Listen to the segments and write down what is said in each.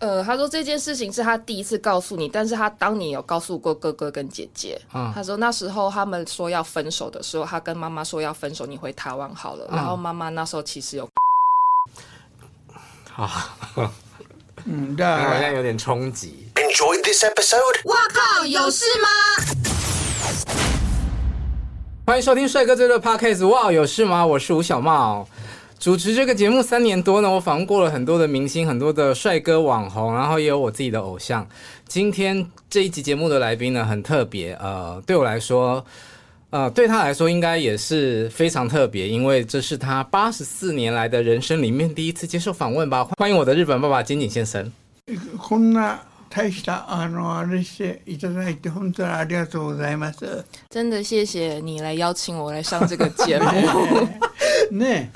呃，他说这件事情是他第一次告诉你，但是他当年有告诉过哥哥跟姐姐。嗯，他说那时候他们说要分手的时候，他跟妈妈说要分手，你回台湾好了。然后妈妈那时候其实有，好，嗯，好像有点冲击。Enjoy this episode。我靠，有事吗？欢迎收听帅哥最热 podcast。哇，有事吗？我是吴小茂。主持这个节目三年多呢，我访问过了很多的明星，很多的帅哥网红，然后也有我自己的偶像。今天这一集节目的来宾呢，很特别。呃，对我来说，呃，对他来说应该也是非常特别，因为这是他八十四年来的人生里面第一次接受访问吧。欢迎我的日本爸爸金井先生。こんな大したあのあれしていただいて本当にありがとうございます。真的谢谢你来邀请我来上这个节目。ね。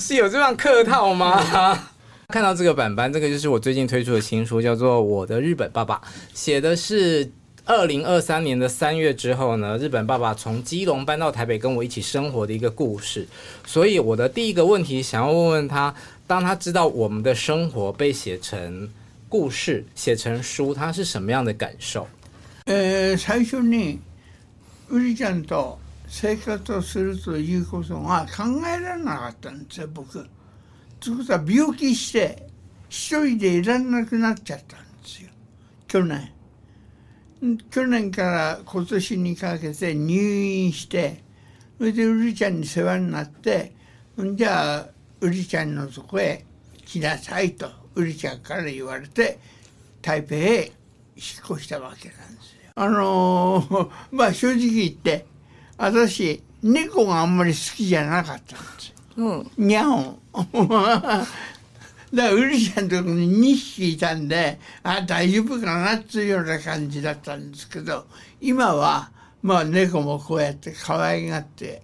是有这样客套吗？看到这个板板，这个就是我最近推出的新书，叫做《我的日本爸爸》，写的是二零二三年的三月之后呢，日本爸爸从基隆搬到台北跟我一起生活的一个故事。所以我的第一个问题想要问问他，当他知道我们的生活被写成故事、写成书，他是什么样的感受？呃，最兄呢，我想到。生活をするということが考えられなかったんですよ僕。ということは病気して一人でいらなくなっちゃったんですよ去年。去年から今年にかけて入院してそれでうりちゃんに世話になってじゃあうりちゃんのとこへ来なさいとうりちゃんから言われて台北へ引っ越したわけなんですよ。あのー、まあ正直言って私猫があんまり好きじゃなかったんですよ、うん、にゃんだからウリちゃんのとこに2匹いたんであ大丈夫かなっていうような感じだったんですけど今はまあ猫もこうやって可愛がって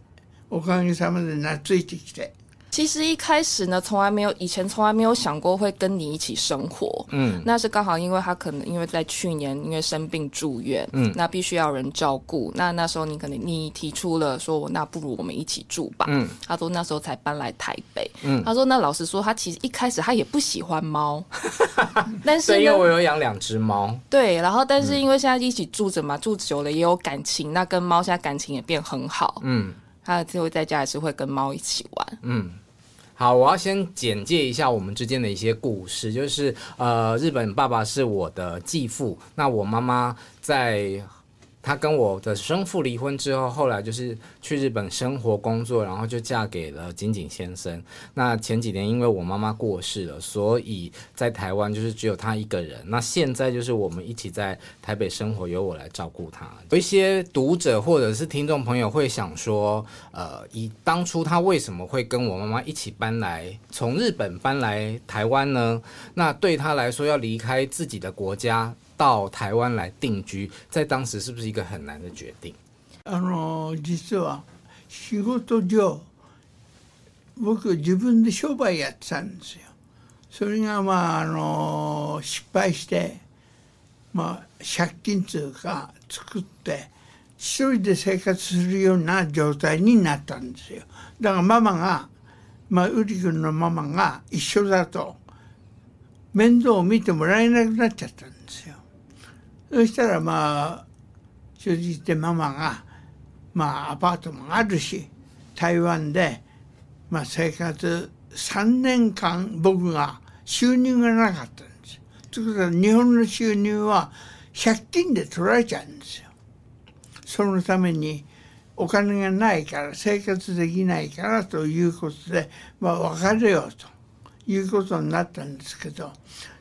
おかげさまで懐いてきて其实一开始呢，从来没有以前从来没有想过会跟你一起生活。嗯，那是刚好因为他可能因为在去年因为生病住院，嗯，那必须要人照顾。那那时候你可能你提出了说，那不如我们一起住吧。嗯，他说那时候才搬来台北。嗯，他说那老实说，他其实一开始他也不喜欢猫，但是因为我有养两只猫，对，然后但是因为现在一起住着嘛，住久了也有感情，那跟猫现在感情也变很好。嗯，他最后在家也是会跟猫一起玩。嗯。好，我要先简介一下我们之间的一些故事，就是呃，日本爸爸是我的继父，那我妈妈在。他跟我的生父离婚之后，后来就是去日本生活工作，然后就嫁给了金井先生。那前几年因为我妈妈过世了，所以在台湾就是只有她一个人。那现在就是我们一起在台北生活，由我来照顾她。有一些读者或者是听众朋友会想说，呃，以当初她为什么会跟我妈妈一起搬来从日本搬来台湾呢？那对她来说，要离开自己的国家。到台湾来定居，在当时是不是一个很难的决定？あの実は仕事上僕自分で商売やってたんですよ。それがまああの失敗してまあ借金というか作って一人で生活するような状態になったんですよ。だからママがまあウリ君のママが一緒だと面倒を見てもらえなくなっちゃったんです。そしたらまあ正直言ママがまあアパートもあるし台湾で、まあ、生活3年間僕が収入がなかったんですよ。ということは日本の収入は借金で取られちゃうんですよ。そのためにお金がないから生活できないからということで、まあ、別れようということになったんですけど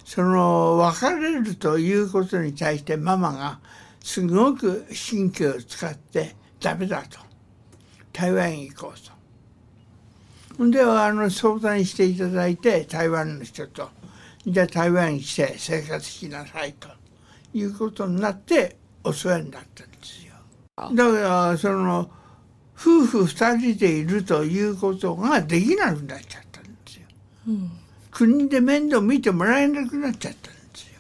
その別れるということに対してママがすごく神経を使ってダメだと台湾へ行こうと。であの相談していただいて台湾の人とじゃあ台湾に来て生活しなさいということになってお世話になったんですよ。だからその夫婦2人でいるということができなくなっちゃったんですよ。うん国で面倒見てもらえなくなっちゃったんですよ。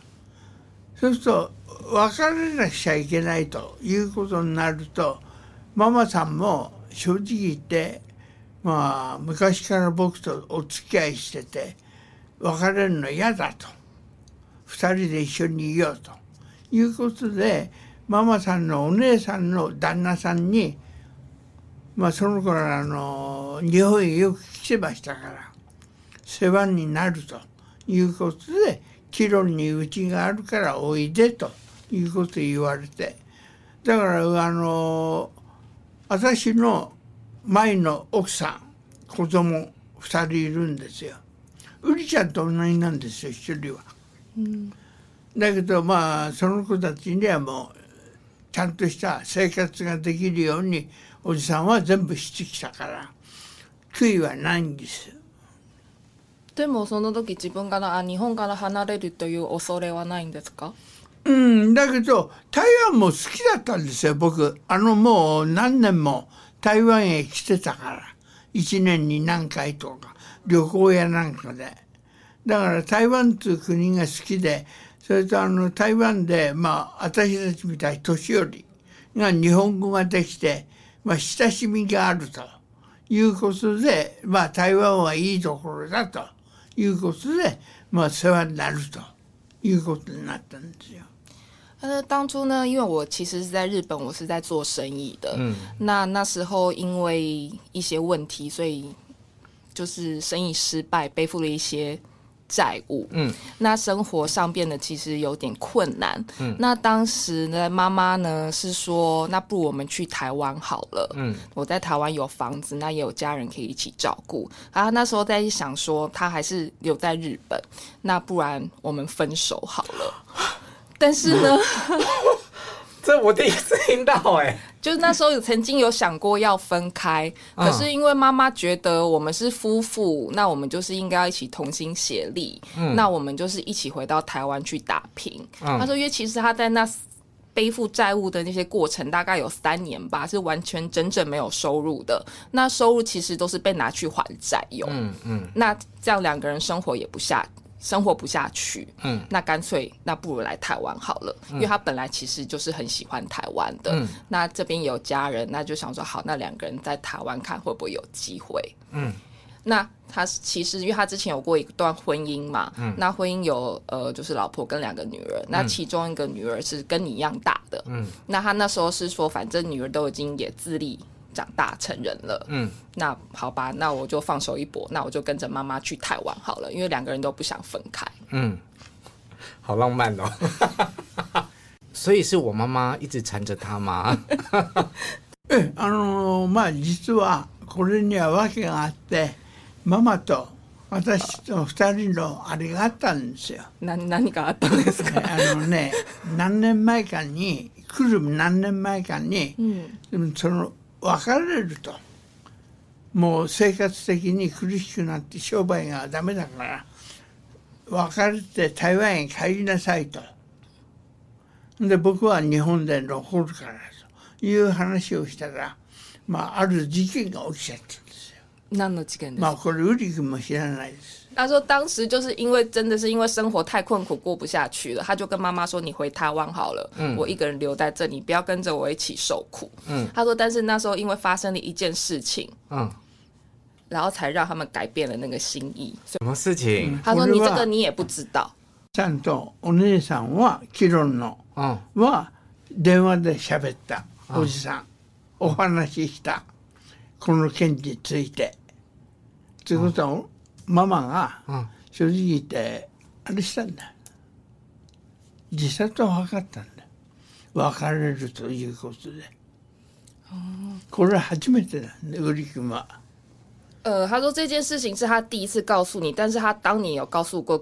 そうすると別れなくちゃいけないということになるとママさんも正直言ってまあ昔から僕とお付き合いしてて別れるの嫌だと二人で一緒にいようということでママさんのお姉さんの旦那さんにまあその頃あの日本へよく来てましたから世話になるということで帰路にうちがあるからおいでということ言われてだからあの私の前の奥さん子供2人いるんですよ。うりちゃんと同じなんですよ1人は。だけどまあその子たちにはもうちゃんとした生活ができるようにおじさんは全部してきたから悔いはないんです。でもその時自分からあ日本から離れるという恐れはないんですかうんだけど台湾も好きだったんですよ僕あのもう何年も台湾へ来てたから1年に何回とか旅行やなんかでだから台湾という国が好きでそれとあの台湾でまあ私たちみたい年寄りが日本語ができて、まあ、親しみがあるということで、まあ、台湾はいいところだということで、まあ車はなると、いうことになったんですよ。呃，当初呢，因为我其实是在日本，我是在做生意的。嗯。那那时候因为一些问题，所以就是生意失败，背负了一些。债务，嗯，那生活上变得其实有点困难，嗯，那当时呢，妈妈呢是说，那不如我们去台湾好了，嗯，我在台湾有房子，那也有家人可以一起照顾啊。那时候在想说，他还是留在日本，那不然我们分手好了。但是呢。这我第一次听到哎，就是那时候曾经有想过要分开，可是因为妈妈觉得我们是夫妇，那我们就是应该要一起同心协力，嗯、那我们就是一起回到台湾去打拼。嗯、他说，因为其实他在那背负债务的那些过程，大概有三年吧，是完全整整没有收入的，那收入其实都是被拿去还债用。嗯嗯，那这样两个人生活也不下。生活不下去，嗯，那干脆那不如来台湾好了，因为他本来其实就是很喜欢台湾的，嗯，那这边有家人，那就想说好，那两个人在台湾看会不会有机会，嗯，那他其实因为他之前有过一段婚姻嘛，嗯，那婚姻有呃就是老婆跟两个女儿，那其中一个女儿是跟你一样大的，嗯，那他那时候是说反正女儿都已经也自立。长大成人了，嗯，那好吧，那我就放手一搏，那我就跟着妈妈去台湾好了，因为两个人都不想分开，嗯，好浪漫哦，所以是我妈妈一直缠着他嘛，哎，あのまあ実はこれにはわけがあって、ママと私と二人のあれがあったんですよ。难，何あったんですか？あのね、何年前に来る何年前に、その別れるともう生活的に苦しくなって商売がダメだから別れて台湾へ帰りなさいとで僕は日本で残るからという話をしたら、まあ、ある事件が起きちゃったんですよ。何の事件ですか、まあ、これウリ君も知らないです他说：“当时就是因为真的是因为生活太困苦过不下去了，他就跟妈妈说：‘你回台湾好了，我一个人留在这里，不要跟着我一起受苦。’他说，但是那时候因为发生了一件事情，嗯，然后才让他们改变了那个心意。什么事情？他说：‘你这个你也不知道。’”“ゃんとお姉さんは議論の、は電話で喋ったおじさん、お話したこの件について、妈妈啊，所以弟弟啊，那算了，自杀都犯了，分的，分了的，分了的，分了的，分了的，分了的，分了的，分了的，分了的，分了的，分了的，分了的，分了的，分了的，分了的，分了的，分哥的，分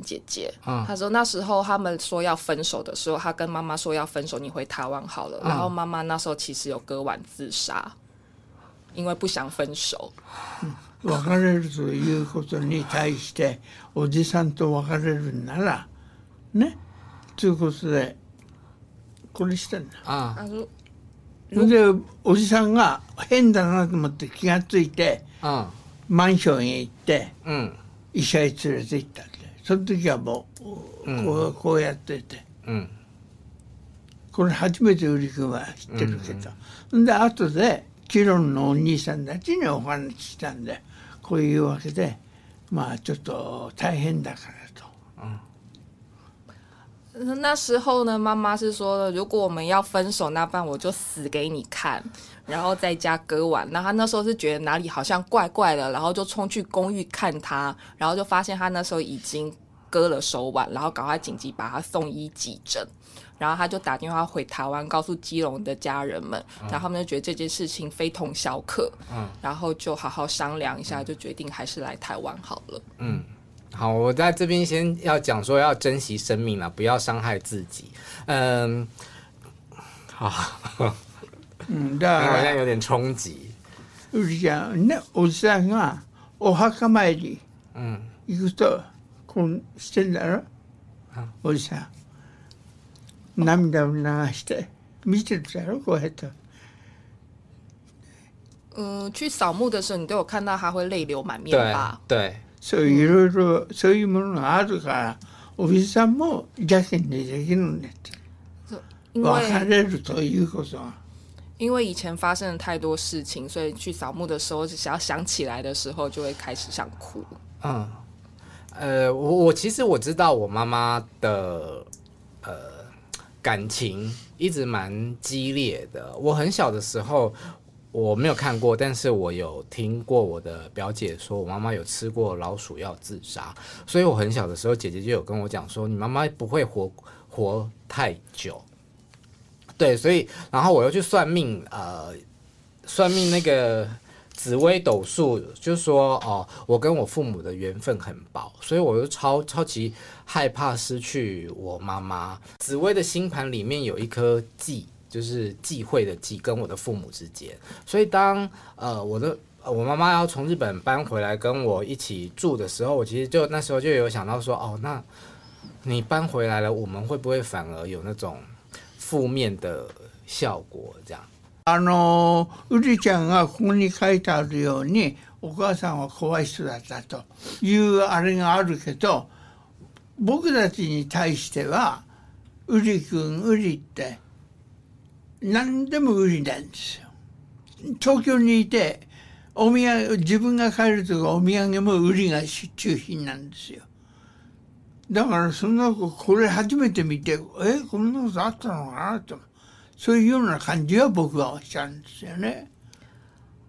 姐的，分了的，分了的，分了的，分的，分了的，分了的，分了分了分了的，分了的，分了的，分了的，分了的，分了的，分了的，分了分了分別れるということに対しておじさんと別れるんならねということでこれしたんだ。ああでおじさんが変だなと思って気が付いてマンションへ行って、うん、医者へ連れて行ったんでその時はもうこう,、こうやってて。うんこれ初めてウリ君は知ってるけど、うん、うん、で後でキロンのお兄さんたちにお話ししたんでこういうわけで、まあちょっと大変だからと。嗯。那时候呢，妈妈是说，如果我们要分手那半，我就死给你看，然后在家割腕。然后他那时候是觉得哪里好像怪怪的，然后就冲去公寓看他，然后就发现他那时候已经割了手腕，然后赶快紧急把他送医急诊。然后他就打电话回台湾，告诉基隆的家人们，然后他们就觉得这件事情非同小可，嗯，然后就好好商量一下，就决定还是来台湾好了。嗯，好，我在这边先要讲说要珍惜生命嘛，不要伤害自己。嗯，好，嗯，那好像有点冲击。我讲，那我想啊，我还的？嗯，一个空起来了，我想。涙目なして見てたらこうへと，嗯，去扫墓的时候，你都有看到他会泪流满面吧？对，所以，いろいろそういうもの我为什么同一个故事啊。因为以前发生了太多事情，所以去扫墓的时候，想要想起来的时候，就会开始想哭。嗯，呃，我我其实我知道我妈妈的，呃。感情一直蛮激烈的。我很小的时候，我没有看过，但是我有听过我的表姐说，我妈妈有吃过老鼠药自杀。所以我很小的时候，姐姐就有跟我讲说，你妈妈不会活活太久。对，所以然后我又去算命，呃，算命那个。紫薇斗数就是说，哦，我跟我父母的缘分很薄，所以我就超超级害怕失去我妈妈。紫薇的星盘里面有一颗忌，就是忌讳的忌，跟我的父母之间。所以当呃我的我妈妈要从日本搬回来跟我一起住的时候，我其实就那时候就有想到说，哦，那你搬回来了，我们会不会反而有那种负面的效果这样？あのうりちゃんがここに書いてあるようにお母さんは怖い人だったというあれがあるけど僕たちに対しては「うりくんうり」って何でもうりなんですよ。東京にいてお土産自分が帰るとかお土産もうりが中品なんですよだからそんなこれ初めて見てえこんなことあったのかなと所以有人感觉不够像真的。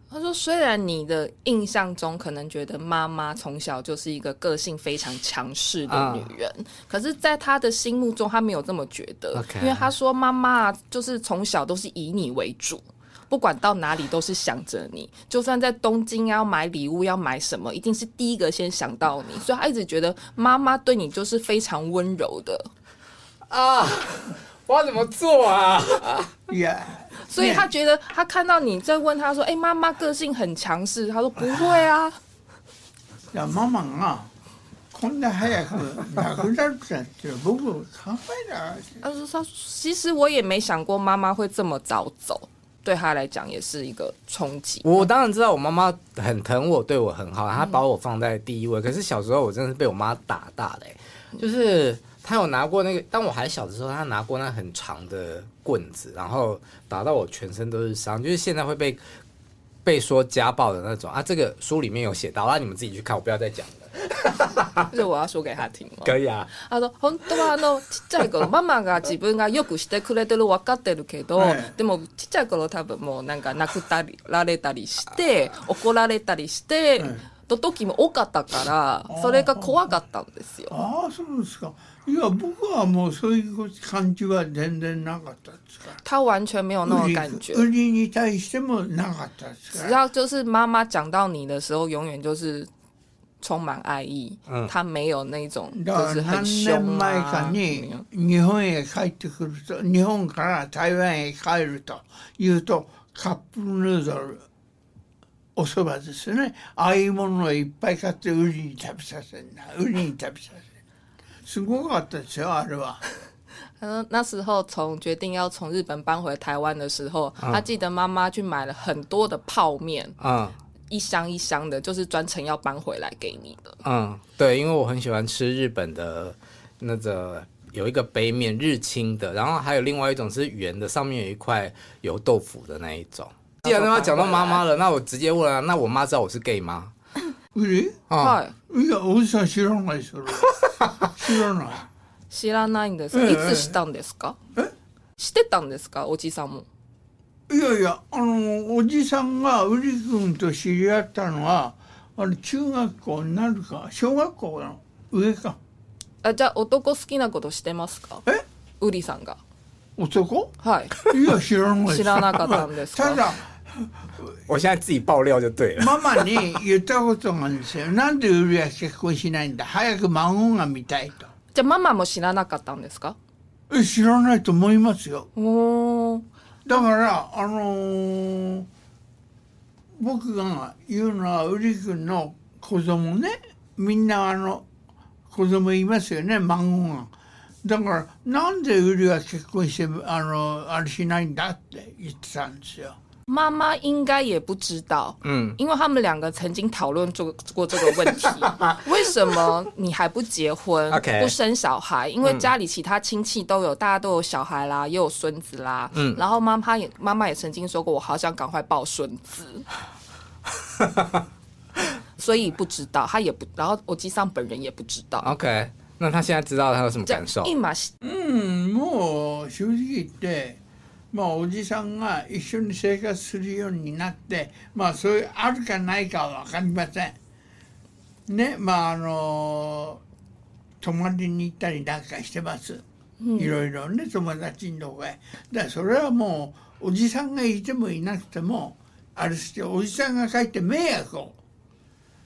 他说：“虽然你的印象中可能觉得妈妈从小就是一个个性非常强势的女人，可是在他的心目中，他没有这么觉得。因为他说妈妈就是从小都是以你为主，不管到哪里都是想着你，就算在东京要买礼物要买什么，一定是第一个先想到你。所以他一直觉得妈妈对你就是非常温柔的啊。”我要怎么做啊？耶！所以他觉得他看到你在问他说：“哎，妈妈个性很强势。”他说：“不会啊，要妈妈啊，肯定还要是有点子，不过他反正……”他说：“其实我也没想过妈妈会这么早走，对他来讲也是一个冲击。”我当然知道我妈妈很疼我，对我很好，她把我放在第一位。可是小时候我真的是被我妈打大的，就是。他有拿过那个，当我还小的时候，他拿过那很长的棍子，然后打到我全身都是伤，就是现在会被被说家暴的那种啊。这个书里面有写到，让你们自己去看，我不要再讲了。就 我要说给他听吗？可以啊。他说：“本当のちっちゃい頃、ママが自分がよくしてくれてる分かってるけど、でもちっちゃい頃多分もうなんか泣くたりられたりして、怒られたりして、の時も多かったから、それが怖かったんですよ。”ですか。いや僕はもうそういう感じは全然なかったですから。他完全没有那种感觉。売りに対してもなかったですから。只要就是妈妈讲到你的时候，永远就是充满爱意。嗯。他没有那种就是很凶啊。何年前に日本へ帰ってくると、日本から台湾へ帰ると言うとカップヌードル。おそばですねああいうものをいっぱい買ってウりに食べさせるなウリに食べさせる星空啊，的车啊，是吧？他说 那时候从决定要从日本搬回台湾的时候，他记得妈妈去买了很多的泡面，嗯，一箱一箱的，就是专程要搬回来给你的。嗯，对，因为我很喜欢吃日本的那个有一个杯面日清的，然后还有另外一种是圆的，上面有一块油豆腐的那一种。既然刚刚讲到妈妈了，那我直接问了，那我妈知道我是 gay 吗？売りはいいやおじさん知らないそれ 知らない知らないんです、ええ、いつしたんですかえしてたんですかおじさんもいやいやあのおじさんがウり君と知り合ったのはあれ中学校になるか小学校の上かあじゃあ男好きなことしてますかえウりさんが男はいいや知らない知らなかったんです ただ 我现在自己爆料就对了。ママに言ったことがあるんですよ。なんでウルは結婚しないんだ。早く孫が見たいと。じゃあママも知らなかったんですか。え知らないと思いますよ。おお。だからあのー、僕が言うのはウリ君の子供ね。みんなあの子供いますよね。孫が。だからなんでウリは結婚してあのあれしないんだって言ってたんですよ。妈妈应该也不知道，嗯，因为他们两个曾经讨论过过这个问题，为什么你还不结婚、不生小孩？因为家里其他亲戚都有，大家都有小孩啦，也有孙子啦，嗯。然后妈妈也妈妈也曾经说过，我好想赶快抱孙子，所以不知道，他也不，然后我机上本人也不知道。OK，那他现在知道他有什么感受？一马，嗯，我对。まあ、おじさんが一緒に生活するようになって、まあ、そういうあるかないかは分かりません。ねまああの泊まりに行ったりなんかしてます。いろいろね友達のとこへ。だからそれはもうおじさんがいてもいなくてもあれしておじさんが帰って迷惑を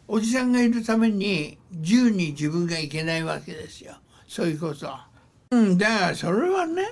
おじさんがいるために自由に自分がいけないわけですよそういうことは。うん、だからそれはね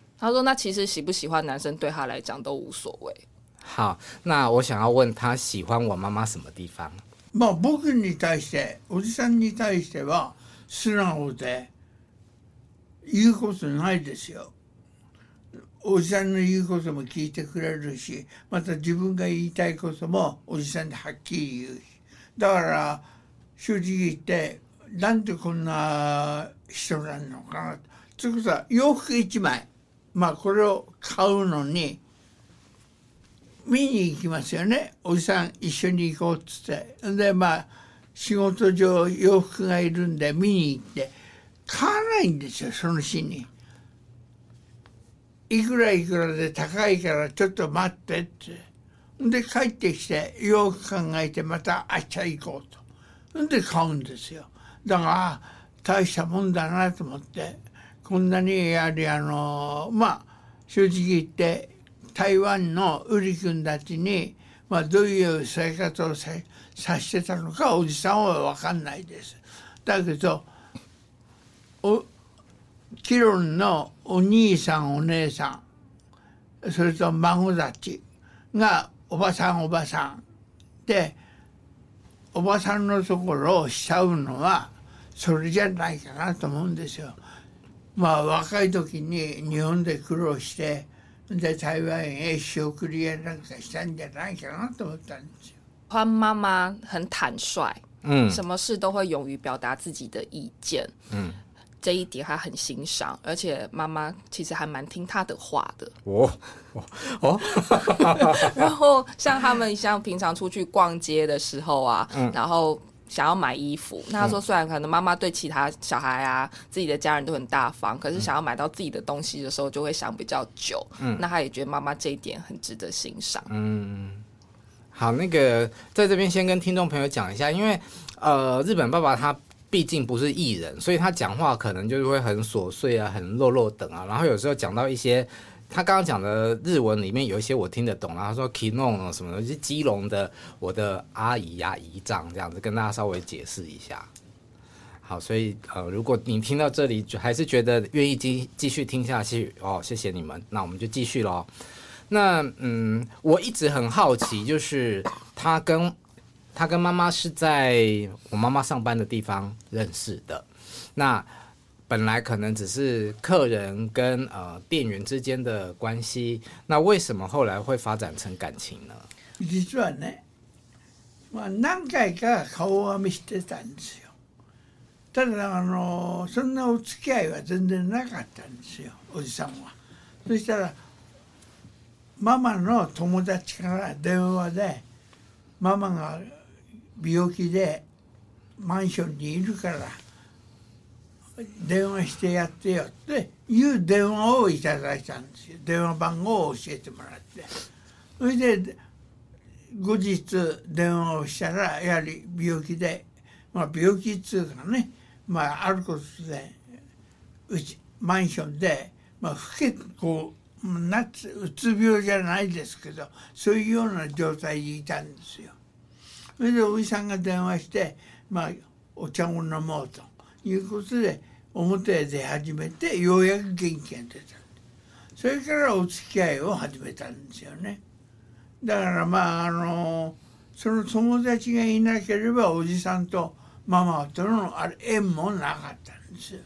他说：“那其实喜不喜欢男生对他来讲都无所谓。”好，那我想要问他喜欢我妈妈什么地方？まあ僕に対しておじさんに対しては素直で言うことないですよ。おじさんの言うことも聞いてくれるしまた自分が言いたいこともおじさんではっきり言うしだから正直言ってなんでこんな人なのかなと。ということは洋服1枚まあこれを買うのに見に行きますよねおじさん一緒に行こうっつってでまあ仕事上洋服がいるんで見に行って買わないんですよその日に。いくらいくらで高いからちょっと待ってって。で帰ってきてよく考えてまたあっち行こうと。で買うんですよ。だから大したもんだなと思って。こんなにやはりあのまあ正直言って台湾のウリ君たちに、まあ、どういう生活をささしてたのかおじさんは分かんないです。だけどおキロンのお兄さんお姉さんそれと孫たちがおばさんおばさんでおばさんのところをしちゃうのはそれじゃないかなと思うんですよ。妈妈，妈妈很坦率，嗯，什么事都会勇于表达自己的意见，嗯，这一点他很欣赏，而且妈妈其实还蛮听他的话的。哦哦哦！然后像他们像平常出去逛街的时候啊，嗯，然后。想要买衣服，那他说虽然可能妈妈对其他小孩啊、自己的家人都很大方，可是想要买到自己的东西的时候就会想比较久。那他也觉得妈妈这一点很值得欣赏。嗯，好，那个在这边先跟听众朋友讲一下，因为呃，日本爸爸他毕竟不是艺人，所以他讲话可能就是会很琐碎啊、很落落等啊，然后有时候讲到一些。他刚刚讲的日文里面有一些我听得懂，然后说 k i n o 什么的，是基隆的我的阿姨呀姨丈这样子，跟大家稍微解释一下。好，所以呃，如果你听到这里还是觉得愿意继继续听下去哦，谢谢你们，那我们就继续喽。那嗯，我一直很好奇，就是他跟他跟妈妈是在我妈妈上班的地方认识的。那本来可能只是客人跟呃店员之间的关系，那为什么后来会发展成感情呢？実は呢，我何回か顔は見してたんですよ。ただあのそんなお付き合いは全然なかったんですよ、おじさんは。そしたらママの友達から電話で、ママが病気でマンションにいるから。電話してやってよっていう電話をいただいたんですよ電話番号を教えてもらってそれで後日電話をしたらやはり病気でまあ病気っつうかねまああることでうちマンションでまあ不健康なつうつ病じゃないですけどそういうような状態にいたんですよ。それでおじさんが電話してまあお茶を飲もうと。いうことで表へ出始めてようやく元気が出たそれからお付き合いを始めたんですよねだからまああのその友達がいなければおじさんとママとのあれ縁もなかったんですよ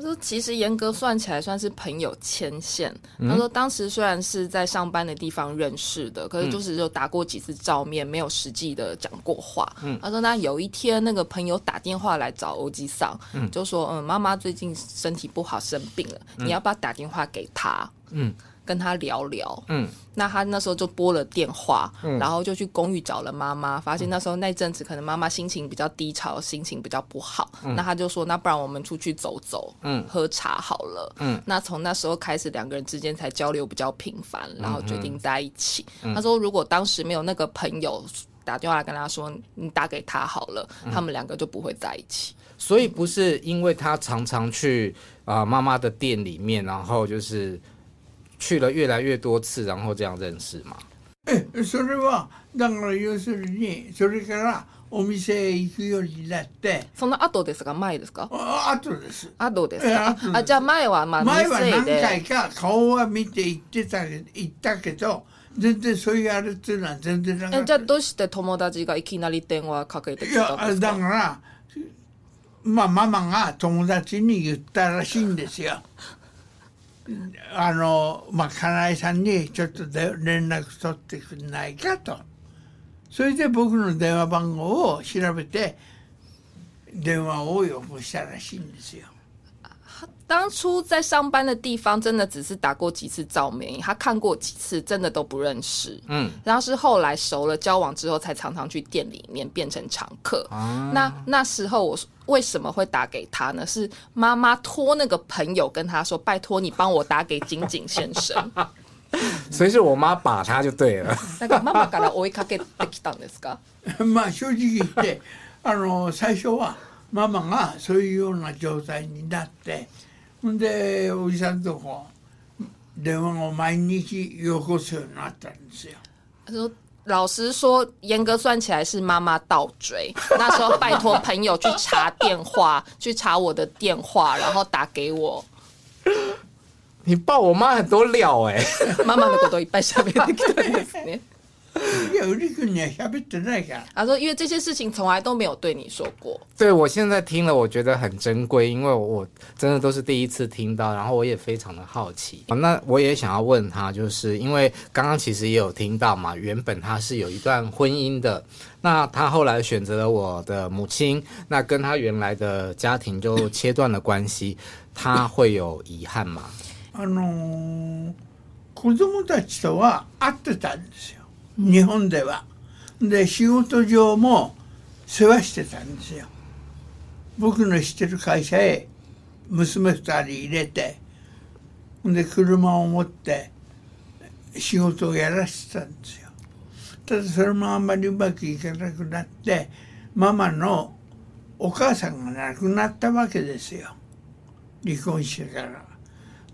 他说：“其实严格算起来，算是朋友牵线。”他说：“当时虽然是在上班的地方认识的，可是就是有打过几次照面，没有实际的讲过话。”他说：“那有一天，那个朋友打电话来找欧吉桑，就说：‘嗯，妈妈最近身体不好，生病了，你要不要打电话给他？’”嗯，跟他聊聊，嗯，那他那时候就拨了电话，嗯，然后就去公寓找了妈妈，发现那时候那阵子可能妈妈心情比较低潮，心情比较不好，嗯，那他就说，那不然我们出去走走，嗯，喝茶好了，嗯，那从那时候开始，两个人之间才交流比较频繁，然后决定在一起。他说，如果当时没有那个朋友打电话跟他说，你打给他好了，他们两个就不会在一起。所以不是因为他常常去啊妈妈的店里面，然后就是。去了越来越多次、然后这样认识吗？え、それはだから要するにそれからお店へ行くようになって。その後ですか前ですか？あ、後です。後ですか？すあ、じゃあ前はまあ前は何回か顔は見て行ってた行ったけど。全然そういうあれっていうのは全然なかった。じゃあどうして友達がいきなり電話かけてきたんですか？いやだからまあママが友達に言ったらしいんですよ。あの、まあ、金井さんにちょっとで連絡取ってくんないかと。それで僕の電話番号を調べて電話を要望したらしいんですよ。当初在上班的地方，真的只是打过几次照面，他看过几次，真的都不认识。嗯，然后是后来熟了，交往之后才常常去店里面变成常客。啊，那那时候我为什么会打给他呢？是妈妈托那个朋友跟他说：“拜托你帮我打给景井先生。”所以是我妈把他就对了。那个妈妈刚 才我一看，给打起打的，正直啊，最初妈妈啊，所以用那状态，因打的。他说：“老实说，严格算起来是妈妈倒追。那时候拜托朋友去查电话，去查我的电话，然后打给我。你爆我妈很多料哎！妈妈的骨头一半下面的 他说：“因为这些事情从来都没有对你说过。”对我现在听了，我觉得很珍贵，因为我真的都是第一次听到，然后我也非常的好奇那我也想要问他，就是因为刚刚其实也有听到嘛，原本他是有一段婚姻的，那他后来选择了我的母亲，那跟他原来的家庭就切断了关系，他会有遗憾吗？あの子供たちとは会ってたんですよ。日本では。で仕事上も世話してたんですよ。僕の知ってる会社へ娘2人入れてで車を持って仕事をやらせてたんですよ。ただそれもあんまりうまくいかなくなってママのお母さんが亡くなったわけですよ離婚してから。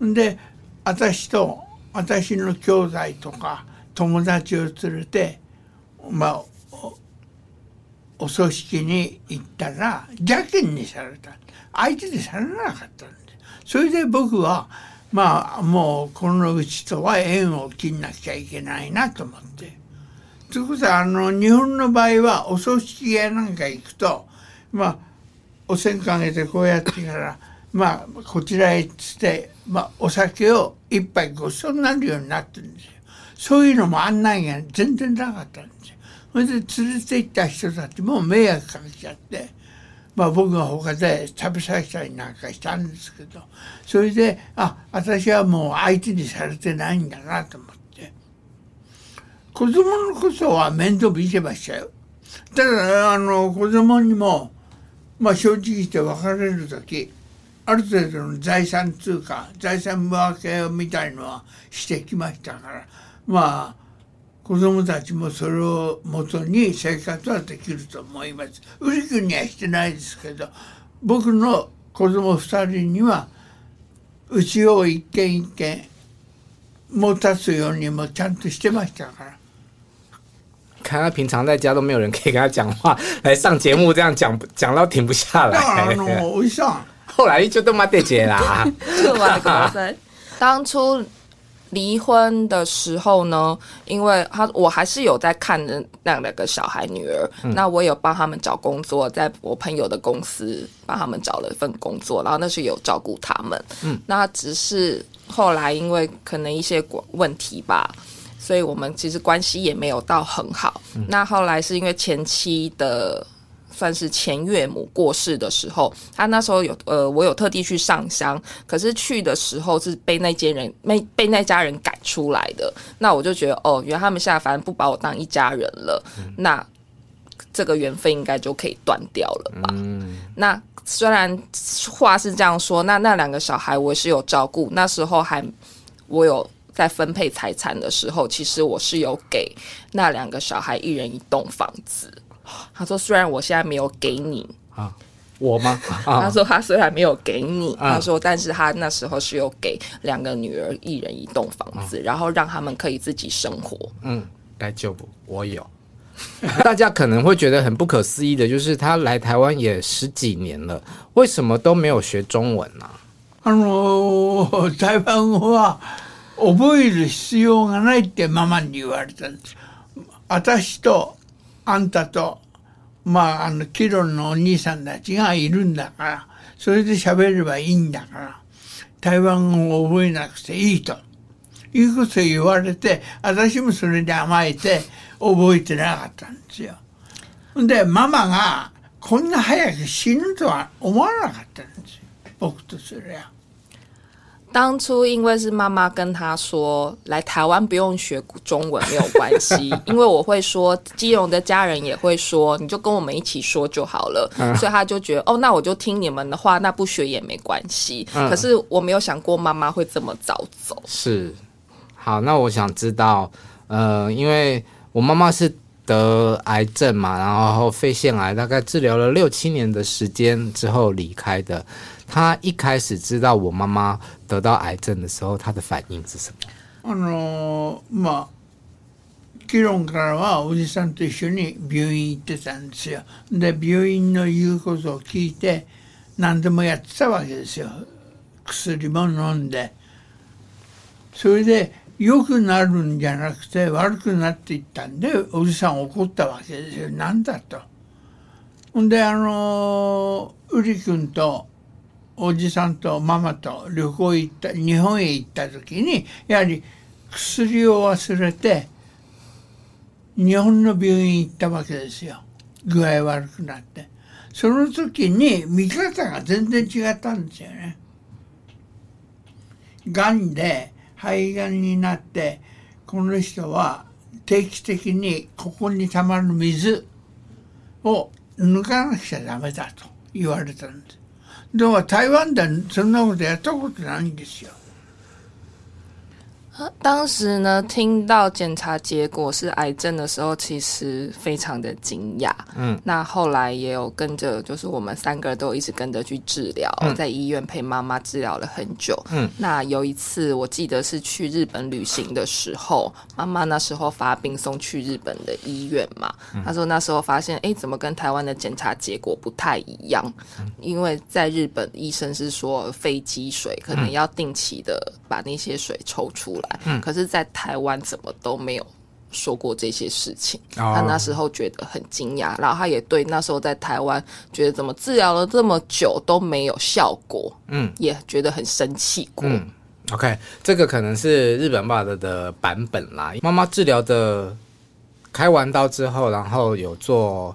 で私と私の兄弟とか友達を連れてまあお葬式に行ったら邪険にされた相手にされなかったんでそれで僕はまあもうこのうちとは縁を切んなきゃいけないなと思って。ということはあの日本の場合はお葬式やなんか行くとまあお線香あげてこうやってからまあこちらへっつって、まあ、お酒を一杯ごちそうになるようになってるんですそういうのも案内が全然なかったんですよ。それで連れて行った人たちも迷惑かけちゃって、まあ、僕が他で食べさせたりなんかしたんですけどそれであ私はもう相手にされてないんだなと思って子供のこそは面倒見てましたよ。ただあの子供にも、まあ、正直言って別れる時ある程度の財産通貨財産分けみたいのはしてきましたからまあ子供たちもそれをもとに生活はできると思います。ウリ君にはしてないですけど僕の子供2人にはうちを一軒一軒持たすようにもちゃんとしてましたから。看他平常在家都没有人可以跟他讲话，来上节目这样讲讲到停不下来。后来就都妈得接啦。当初离婚的时候呢，因为他我还是有在看那两个小孩女儿，那我有帮他们找工作，在我朋友的公司帮他们找了一份工作，然后那是有照顾他们。嗯，那只是后来因为可能一些问题吧，所以我们其实关系也没有到很好。那后来是因为前妻的。算是前岳母过世的时候，他那时候有呃，我有特地去上香，可是去的时候是被那间人、那被那家人赶出来的。那我就觉得，哦，原来他们下凡不把我当一家人了。那这个缘分应该就可以断掉了吧？那虽然话是这样说，那那两个小孩我是有照顾。那时候还我有在分配财产的时候，其实我是有给那两个小孩一人一栋房子。他说：“虽然我现在没有给你啊，我吗？”他说：“他虽然没有给你，他说，但是他那时候是有给两个女儿一人一栋房子，然后让他们可以自己生活。”嗯，该就不我有。大家可能会觉得很不可思议的，就是他来台湾也十几年了，为什么都没有学中文呢？他说：“台湾话，覚える必要がないってママに言われたんです。私と。”あんたと、まあ、あの、キロンのお兄さんたちがいるんだから、それで喋ればいいんだから、台湾語を覚えなくていいと。いうこと言われて、私もそれに甘えて覚えてなかったんですよ。で、ママがこんな早く死ぬとは思わなかったんですよ。僕とすりゃ。当初因为是妈妈跟他说来台湾不用学中文没有关系，因为我会说基隆的家人也会说，你就跟我们一起说就好了，所以他就觉得哦，那我就听你们的话，那不学也没关系。可是我没有想过妈妈会这么早走。是，好，那我想知道，呃，因为我妈妈是得癌症嘛，然后肺腺癌，大概治疗了六七年的时间之后离开的。他一开始知道我妈妈。得到癌症的時候，他的反是什あのまあ。議論からはおじさんと一緒に病院行ってたんですよで病院の言うことを聞いて何でもやってたわけですよ薬も飲んでそれで良くなるんじゃなくて悪くなっていったんでおじさん怒ったわけですよ何だとほんであのうり君とおじさんとママと旅行行った日本へ行った時にやはり薬を忘れて日本の病院行ったわけですよ具合悪くなってその時に見方が全然違ったんですよねがんで肺がんになってこの人は定期的にここにたまる水を抜かなくちゃダメだと言われたんです台湾でそんなことやったことないんですよ。当时呢，听到检查结果是癌症的时候，其实非常的惊讶。嗯，那后来也有跟着，就是我们三个人都一直跟着去治疗，在医院陪妈妈治疗了很久。嗯，那有一次我记得是去日本旅行的时候，妈妈那时候发病送去日本的医院嘛。她说那时候发现，哎，怎么跟台湾的检查结果不太一样？因为在日本医生是说非积水，可能要定期的把那些水抽出。嗯，可是，在台湾怎么都没有说过这些事情，他那时候觉得很惊讶，然后他也对那时候在台湾觉得怎么治疗了这么久都没有效果，嗯，也觉得很生气过。嗯，OK，这个可能是日本爸爸的版本啦。妈妈治疗的开完刀之后，然后有做。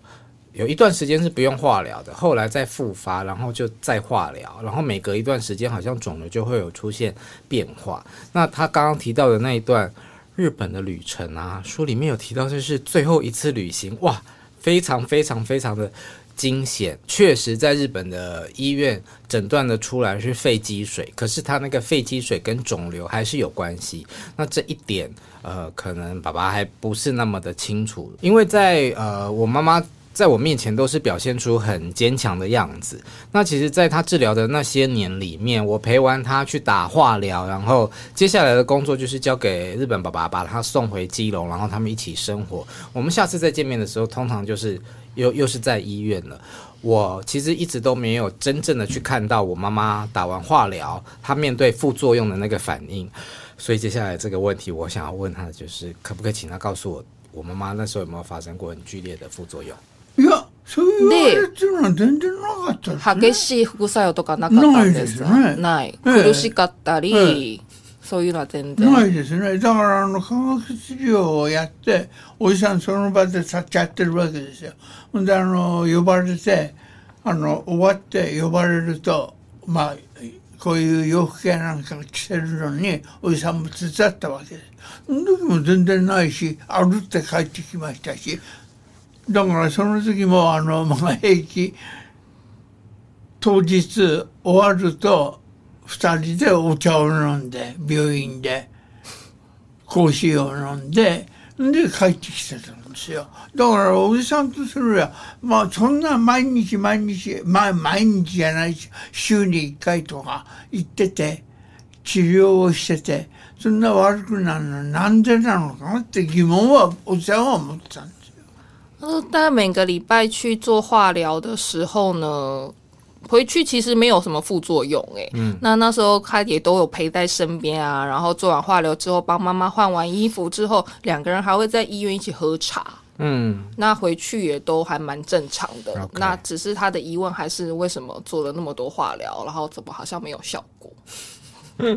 有一段时间是不用化疗的，后来再复发，然后就再化疗，然后每隔一段时间好像肿瘤就会有出现变化。那他刚刚提到的那一段日本的旅程啊，书里面有提到这是最后一次旅行，哇，非常非常非常的惊险。确实，在日本的医院诊断的出来是肺积水，可是他那个肺积水跟肿瘤还是有关系。那这一点，呃，可能爸爸还不是那么的清楚，因为在呃，我妈妈。在我面前都是表现出很坚强的样子。那其实，在他治疗的那些年里面，我陪完他去打化疗，然后接下来的工作就是交给日本爸爸，把他送回基隆，然后他们一起生活。我们下次再见面的时候，通常就是又又是在医院了。我其实一直都没有真正的去看到我妈妈打完化疗，她面对副作用的那个反应。所以接下来这个问题，我想要问她的就是，可不可以请她告诉我，我妈妈那时候有没有发生过很剧烈的副作用？そういうあれっていうのは全然なかったです、ね、激しい副作用とかなかったんですかない、ね、ない、ええ、苦しかったり、え、そういうのは全然ないですねだからあの化学治療をやっておじさんその場で立っちゃってるわけですよであの呼ばれてあの終わって呼ばれるとまあこういう洋服屋なんか着てるのにおじさんも手伝ったわけですその時も全然ないし歩って帰ってきましたしだからその時もあのまあ平気当日終わると2人でお茶を飲んで病院でコーヒーを飲んでで帰ってきてたんですよだからおじさんとするやまあそんな毎日毎日まあ毎日じゃないし週に1回とか行ってて治療をしててそんな悪くなるのなんでなのかなって疑問はおじさんは思ってたんです。嗯，但每个礼拜去做化疗的时候呢，回去其实没有什么副作用诶，嗯，那那时候他也都有陪在身边啊，然后做完化疗之后，帮妈妈换完衣服之后，两个人还会在医院一起喝茶。嗯，那回去也都还蛮正常的。那只是他的疑问还是为什么做了那么多化疗，然后怎么好像没有效果？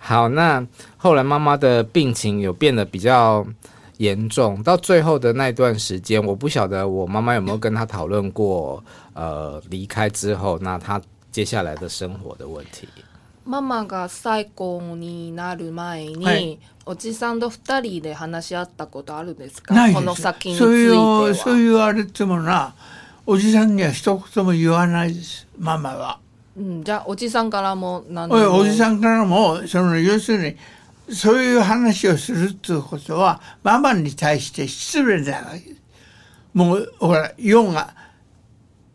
好，那后来妈妈的病情有变得比较。严重到最后的那段时间，我不晓得我妈妈有没有跟他讨论过，呃，离开之后那他接下来的生活的问题。妈妈が最高になる前に、おじさんと二人で話し合ったことあるですか？こいては。そういうそういうあれもな、おじさんには一言も言わないです。ママは。うん、じゃあおじさんからもおじさんからもその要するに。そういう話をするっていうことはママに対して失礼だもうほら世が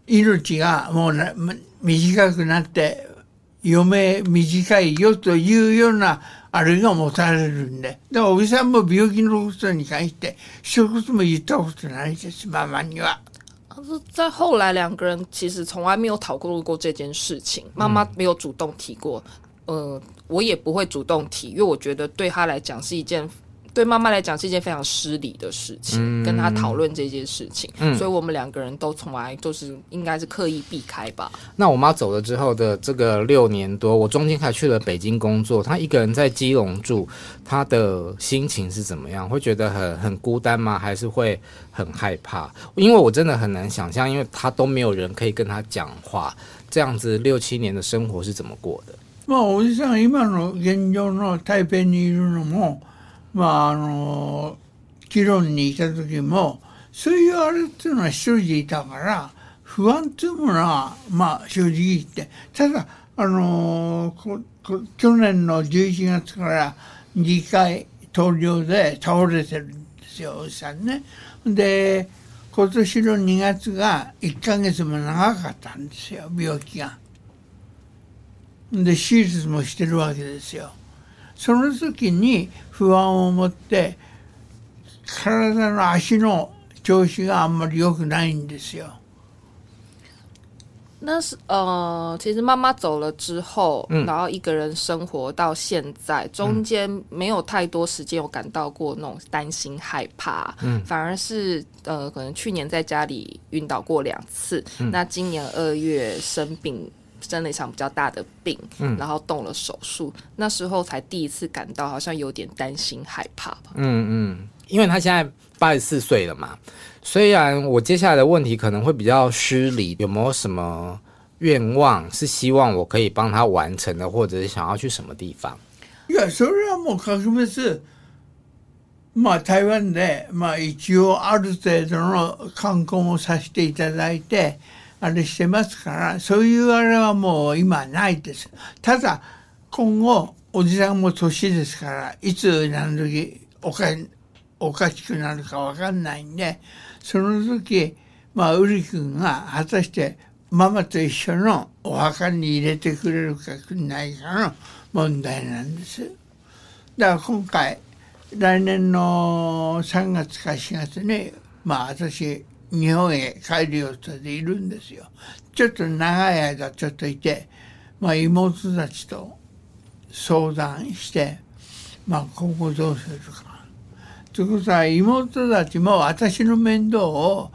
命がもうな短くなって余命短いよというようなあれが持たれるんでだからおじさんも病気のことに関して一言も言ったことないですママには。在后来，两个人其实从来没有讨论过这件事情。妈妈没有主动提过，呃，我也不会主动提，因为我觉得对他来讲是一件，对妈妈来讲是一件非常失礼的事情，跟他讨论这件事情，所以我们两个人都从来都是应该是刻意避开吧。那我妈走了之后的这个六年多，我中间还去了北京工作，她一个人在基隆住，她的心情是怎么样？会觉得很很孤单吗？还是会很害怕？因为我真的很难想象，因为她都没有人可以跟她讲话，这样子六七年的生活是怎么过的？まあおじさん今の現状の台北にいるのもまああの議論にいた時もそういうあれっていうのは一人でいたから不安っていうものはまあ正直言ってただあの去年の11月から議回投了で倒れてるんですよおじさんね。で今年の2月が1ヶ月も長かったんですよ病気が。で手術もしてるわけですよ。その時に不安を持って体の足の調子があんまり良くないんですよ。那是呃，其实妈妈走了之后，嗯、然后一个人生活到现在，中间没有太多时间有感到过那种担心、害怕，嗯，反而是呃，可能去年在家里晕倒过两次，嗯、那今年二月生病生了一场比较大的病，然后动了手术，那时候才第一次感到好像有点担心害怕吧。嗯嗯，因为他现在八十四岁了嘛，虽然我接下来的问题可能会比较失礼，有没有什么愿望是希望我可以帮他完成的，或者是想要去什么地方？いや、それはもう確実、まあ台湾でまあ一応ある程度の観光をさせていただいて。あれしてますからそういうあれはもう今ないです。ただ今後おじさんも年ですからいつ何時おかおかしくなるか分かんないんでその時まあウリ君が果たしてママと一緒のお墓に入れてくれるかくんないかの問題なんです。だから今回来年の3月か4月にまあ私日本へ帰るよう人でいるんですよ。ちょっと長い間ちょっといて、まあ、妹たちと相談して、まあ、今後どうするか。ということは妹たちも私の面倒を、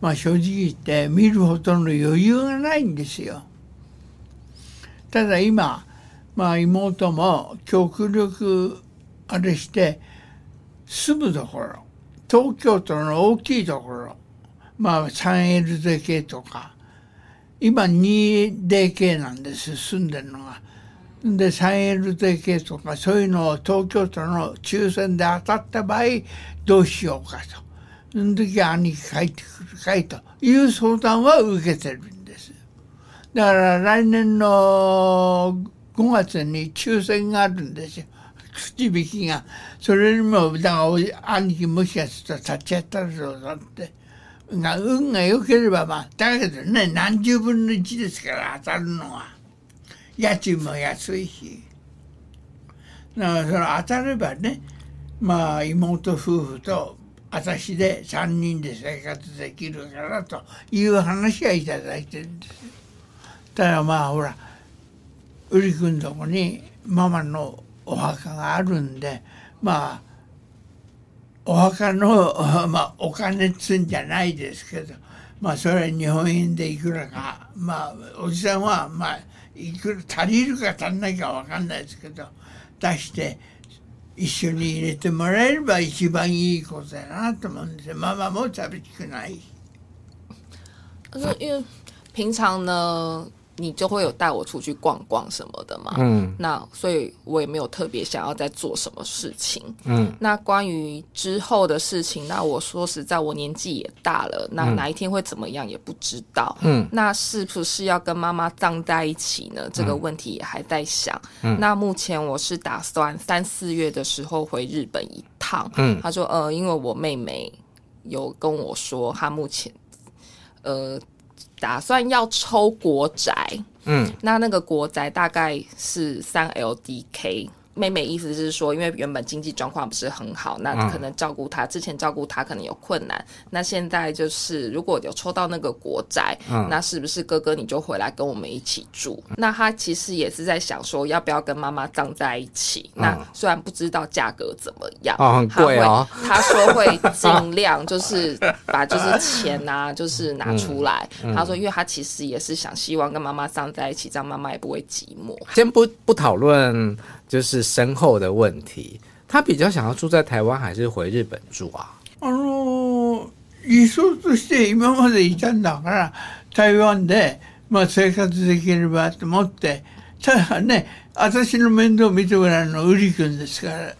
まあ、正直言って見るほどの余裕がないんですよ。ただ今、まあ、妹も極力あれして住むところ東京都の大きいところまあ 3LDK とか今 2DK なんです住んでるのが。で 3LDK とかそういうのを東京都の抽選で当たった場合どうしようかと。その時兄貴帰ってくるかいという相談は受けてるんです。だから来年の5月に抽選があるんですよ。口引きが。それよりも、だから、兄貴もしかしたら立ち会ったらどうだって。運が良ければまあだけどね何十分の1ですから当たるのは家賃も安いしだからその当たればねまあ妹夫婦と私で3人で生活できるからという話はいただいてるんですただまあほらりく君とこにママのお墓があるんでまあお墓の、まあ、お金っつうんじゃないですけど、まあ、それは日本円でいくらか、まあ、おじさんは、まあ、いくら足りるか足んないか分かんないですけど出して一緒に入れてもらえれば一番いいことだなと思うんですママも寂しくない。平常呢，你就会有带我出去逛逛什么的嘛，嗯，那所以我也没有特别想要再做什么事情，嗯，那关于之后的事情，那我说实在，我年纪也大了，那哪一天会怎么样也不知道，嗯，那是不是要跟妈妈葬在一起呢？这个问题也还在想，嗯，那目前我是打算三四月的时候回日本一趟，嗯，他说，呃，因为我妹妹有跟我说，她目前，呃。打算要抽国宅，嗯，那那个国宅大概是三 L D K。妹妹意思是说，因为原本经济状况不是很好，那可能照顾他之前照顾他可能有困难。那现在就是如果有抽到那个国债，那是不是哥哥你就回来跟我们一起住？那他其实也是在想说，要不要跟妈妈葬在一起？那虽然不知道价格怎么样，很贵他说会尽量就是把就是钱啊就是拿出来。他 说，因为他其实也是想希望跟妈妈葬在一起，这样妈妈也不会寂寞。先不不讨论。就是身后的问题。他比较想要住在台湾，还是回日本住ああ？の理想として今までいたんだから台湾でまあ生活できればと思ってただね私の面倒見てもらうのはウリ君ですから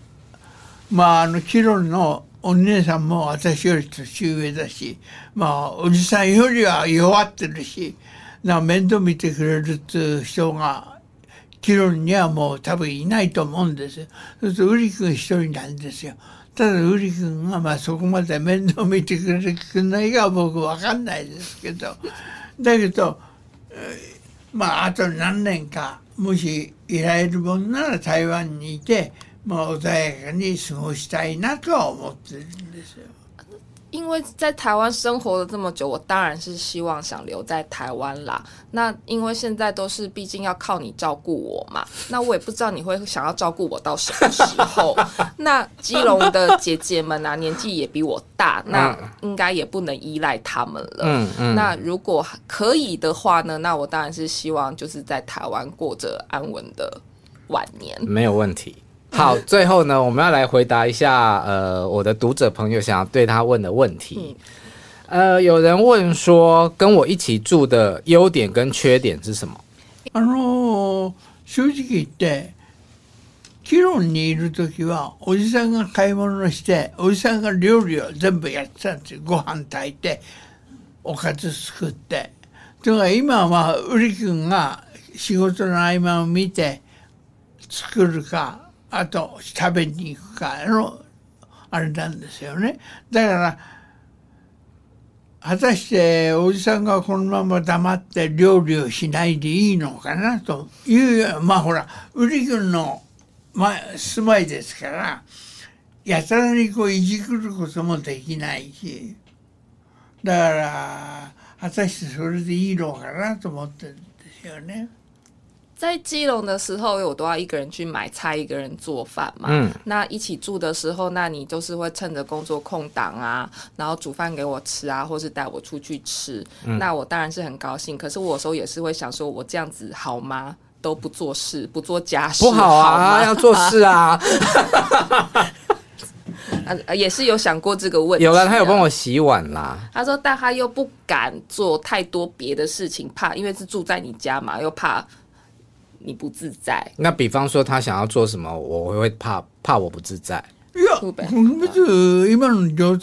まああのキロのお姉さんも私より年上だしまあおじさんよりは弱ってるしな面倒見てくれるっていう人が議論にはもう多分いないと思うんですよ。そうするとウリ君一人なんですよ。ただウリ君がまあそこまで面倒見てくれてくないかは僕わかんないですけどだけどまああと何年かもしいられるもんなら台湾にいて、まあ、穏やかに過ごしたいなとは思ってるんですよ。因为在台湾生活了这么久，我当然是希望想留在台湾啦。那因为现在都是毕竟要靠你照顾我嘛，那我也不知道你会想要照顾我到什么时候。那基隆的姐姐们啊，年纪也比我大，那应该也不能依赖他们了。嗯嗯。那如果可以的话呢，那我当然是希望就是在台湾过着安稳的晚年，没有问题。好，最后呢，我们要来回答一下，呃，我的读者朋友想对他问的问题。呃，有人问说，跟我一起住的优点跟缺点是什么？あの正直で、帰論にいるときはおじさんが買い物して、おじさんが料理を全部やってたんです。ご飯炊いて、おかず作って。だか今はウリ君が仕事の合間を見て作るか。あと食べに行くかのあれなんですよね。だから果たしておじさんがこのまま黙って料理をしないでいいのかなというまあほら売り君の、ま、住まいですからやたらにこういじくることもできないしだから果たしてそれでいいのかなと思ってるんですよね。在基隆的时候，我都要一个人去买菜，一个人做饭嘛。那一起住的时候，那你就是会趁着工作空档啊，然后煮饭给我吃啊，或是带我出去吃。那我当然是很高兴。可是我有时候也是会想说，我这样子好吗？都不做事，不做家事，不好啊，要做事 啊。也是有想过这个问题。有了，他有帮我洗碗啦。他说，但他又不敢做太多别的事情，怕因为是住在你家嘛，又怕。你不自在，那比方说他想要做什么，我会怕怕我不自在。呀，不是，嘛。正直て、まあ年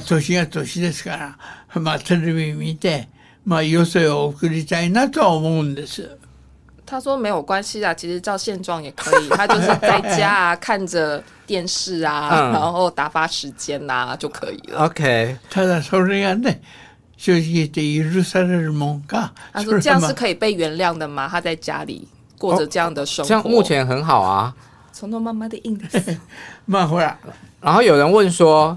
が年ですから、まあテレビ見て、まあせを送りたいなとは思うんです。他说没有关系啊，其实照现状也可以，他就是在家啊，看着电视啊，然后打发时间呐就可以了。OK，他在这样率。就是这一日三日梦，他说这样是可以被原谅的吗？他在家里过着这样的生活，这样目前很好啊，从头慢慢的印回来。然后有人问说，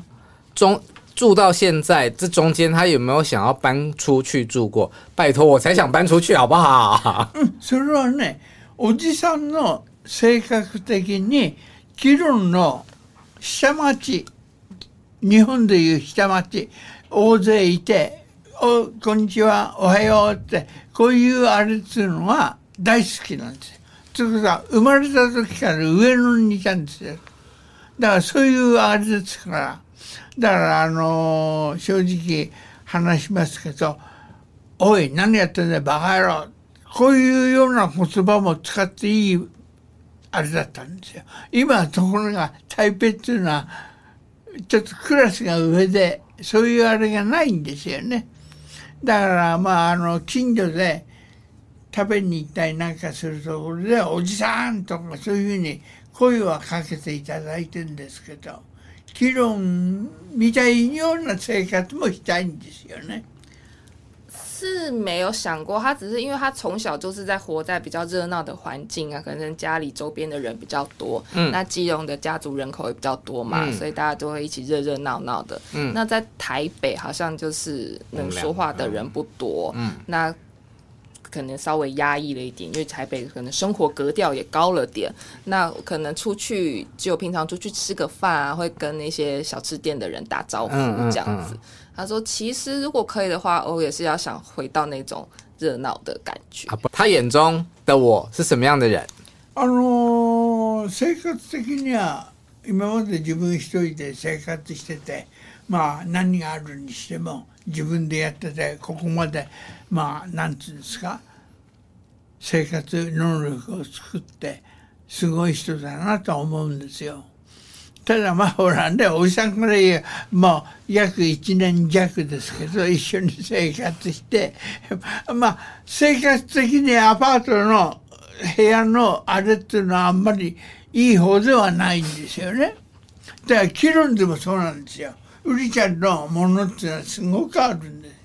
中住到现在这中间，他有没有想要搬出去住过？拜托，我才想搬出去，好不好？嗯，それはね、おじさんの性格的に、既論の下町、日本で言う下町、大勢いて。おこんにちはおはようってこういうあれっていうのは大好きなんですよ。ということは生まれた時から上野にいたんですよ。だからそういうあれですからだからあのー、正直話しますけど「おい何やってんだよバカ野郎」こういうような言葉も使っていいあれだったんですよ。今ところが台北っていうのはちょっとクラスが上でそういうあれがないんですよね。だからまああの近所で食べに行ったりなんかするところで「おじさん!」とかそういうふうに声はかけていただいてんですけど議論みたいような生活もしたいんですよね。是没有想过，他只是因为他从小就是在活在比较热闹的环境啊，可能家里周边的人比较多，那基隆的家族人口也比较多嘛，所以大家都会一起热热闹闹的。那在台北好像就是能说话的人不多，那。可能稍微压抑了一点，因为台北可能生活格调也高了点。那可能出去就平常出去吃个饭啊，会跟那些小吃店的人打招呼这样子。他说，其实如果可以的话，我也是要想回到那种热闹的感觉。他眼中的我是什么样的人？あの生活的には今まで自分一人で生活してて、まあ何があるにしても。自分でやっててここまでまあなんていうんですか生活能力を作ってすごい人だなと思うんですよ。ただまあほらねおじさんから言えもう約1年弱ですけど一緒に生活してまあ生活的にアパートの部屋のあれっていうのはあんまりいい方ではないんですよね。だからキロンでもそうなんですよ。ウリちゃんのものっていうのはすごくあるんです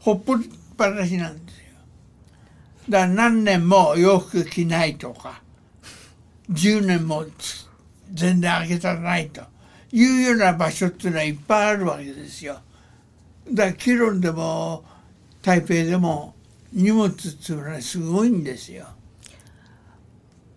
ほっぽりっぱなしなんですよだから何年も洋服着ないとか10年も全然あげたらないというような場所っていうのはいっぱいあるわけですよだからキロンでも台北でも荷物っていうのはすごいんですよ。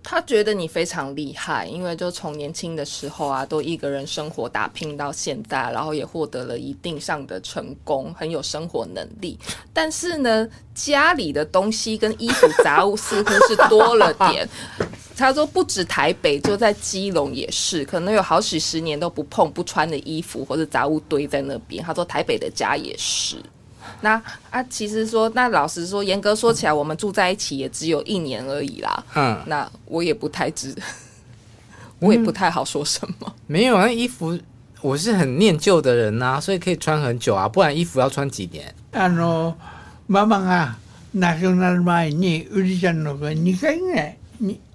他觉得你非常厉害，因为就从年轻的时候啊，都一个人生活打拼到现在，然后也获得了一定上的成功，很有生活能力。但是呢，家里的东西跟衣服杂物似乎是多了点。他说，不止台北，就在基隆也是，可能有好几十年都不碰、不穿的衣服或者杂物堆在那边。他说，台北的家也是。那啊，其实说，那老实说，严格说起来，我们住在一起也只有一年而已啦。嗯，那我也不太知，我也不太好说什么。没有啊，衣服我是很念旧的人呐，所以可以穿很久啊。不然衣服要穿几年？あの、妈妈啊，那时候那にウリちゃんの家二回ぐらい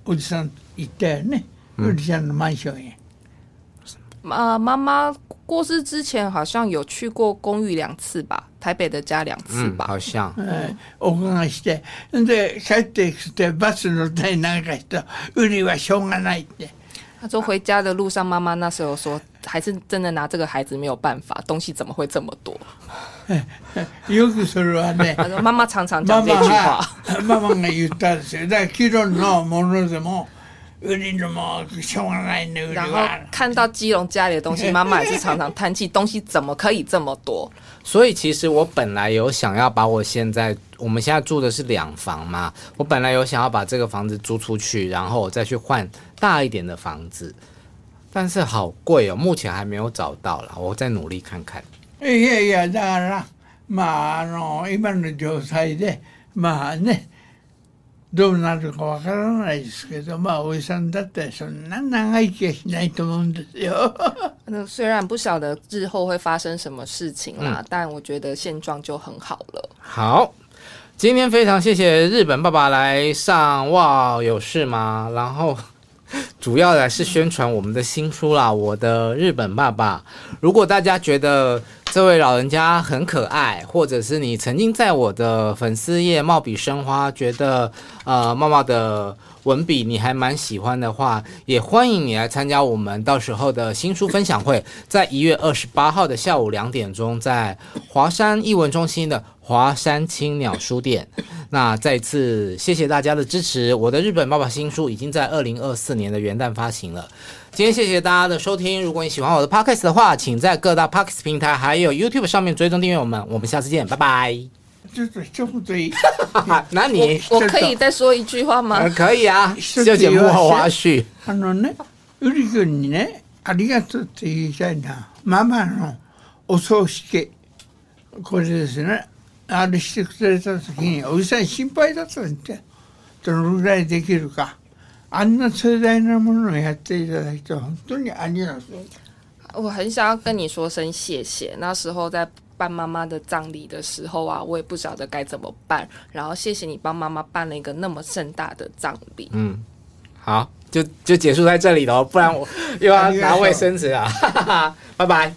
おじさん言妈妈妈过世之前，好像有去过公寓两次吧，台北的家两次吧，好像。嗯，我刚がない他说回家的路上，妈妈那时候说，还是真的拿这个孩子没有办法，东西怎么会这么多？他说 妈妈常常讲这句话。妈妈然后看到基隆家里的东西，妈妈也是常常叹气，东西怎么可以这么多？所以其实我本来有想要把我现在，我们现在住的是两房嘛，我本来有想要把这个房子租出去，然后我再去换大一点的房子，但是好贵哦，目前还没有找到了，我再努力看看。どうなるかわからないですけど、まあお医さんだったらそんな長い気はしないと思うんですよ。虽然不晓得日后会发生什么事情啦，但我觉得现状就很好了。好，今天非常谢谢日本爸爸来上，哇，有事吗？然后。主要的是宣传我们的新书啦，《我的日本爸爸》。如果大家觉得这位老人家很可爱，或者是你曾经在我的粉丝页貌比生花，觉得呃，茂茂的。文笔你还蛮喜欢的话，也欢迎你来参加我们到时候的新书分享会，在一月二十八号的下午两点钟，在华山译文中心的华山青鸟书店。那再次谢谢大家的支持，我的日本爸爸新书已经在二零二四年的元旦发行了。今天谢谢大家的收听，如果你喜欢我的 podcast 的话，请在各大 podcast 平台还有 YouTube 上面追踪订阅我们，我们下次见，拜拜。这这这不对。那你我可以再说一句話吗？可以啊，就节目後花絮。あのね、ゆりくんにね、ありがとうって言いたいな。ママのお葬式、これですね。あれしてくれた時に、おじさん心配だったんで、どのぐらいできるか。あんな盛大なものをやっていただいて、本当にありがとう。我很想要跟你说声谢谢。那时候在办妈妈的葬礼的时候啊，我也不晓得该怎么办。然后谢谢你帮妈妈办了一个那么盛大的葬礼。嗯，好，就就结束在这里喽，不然我又要 拿卫生纸啊！拜拜。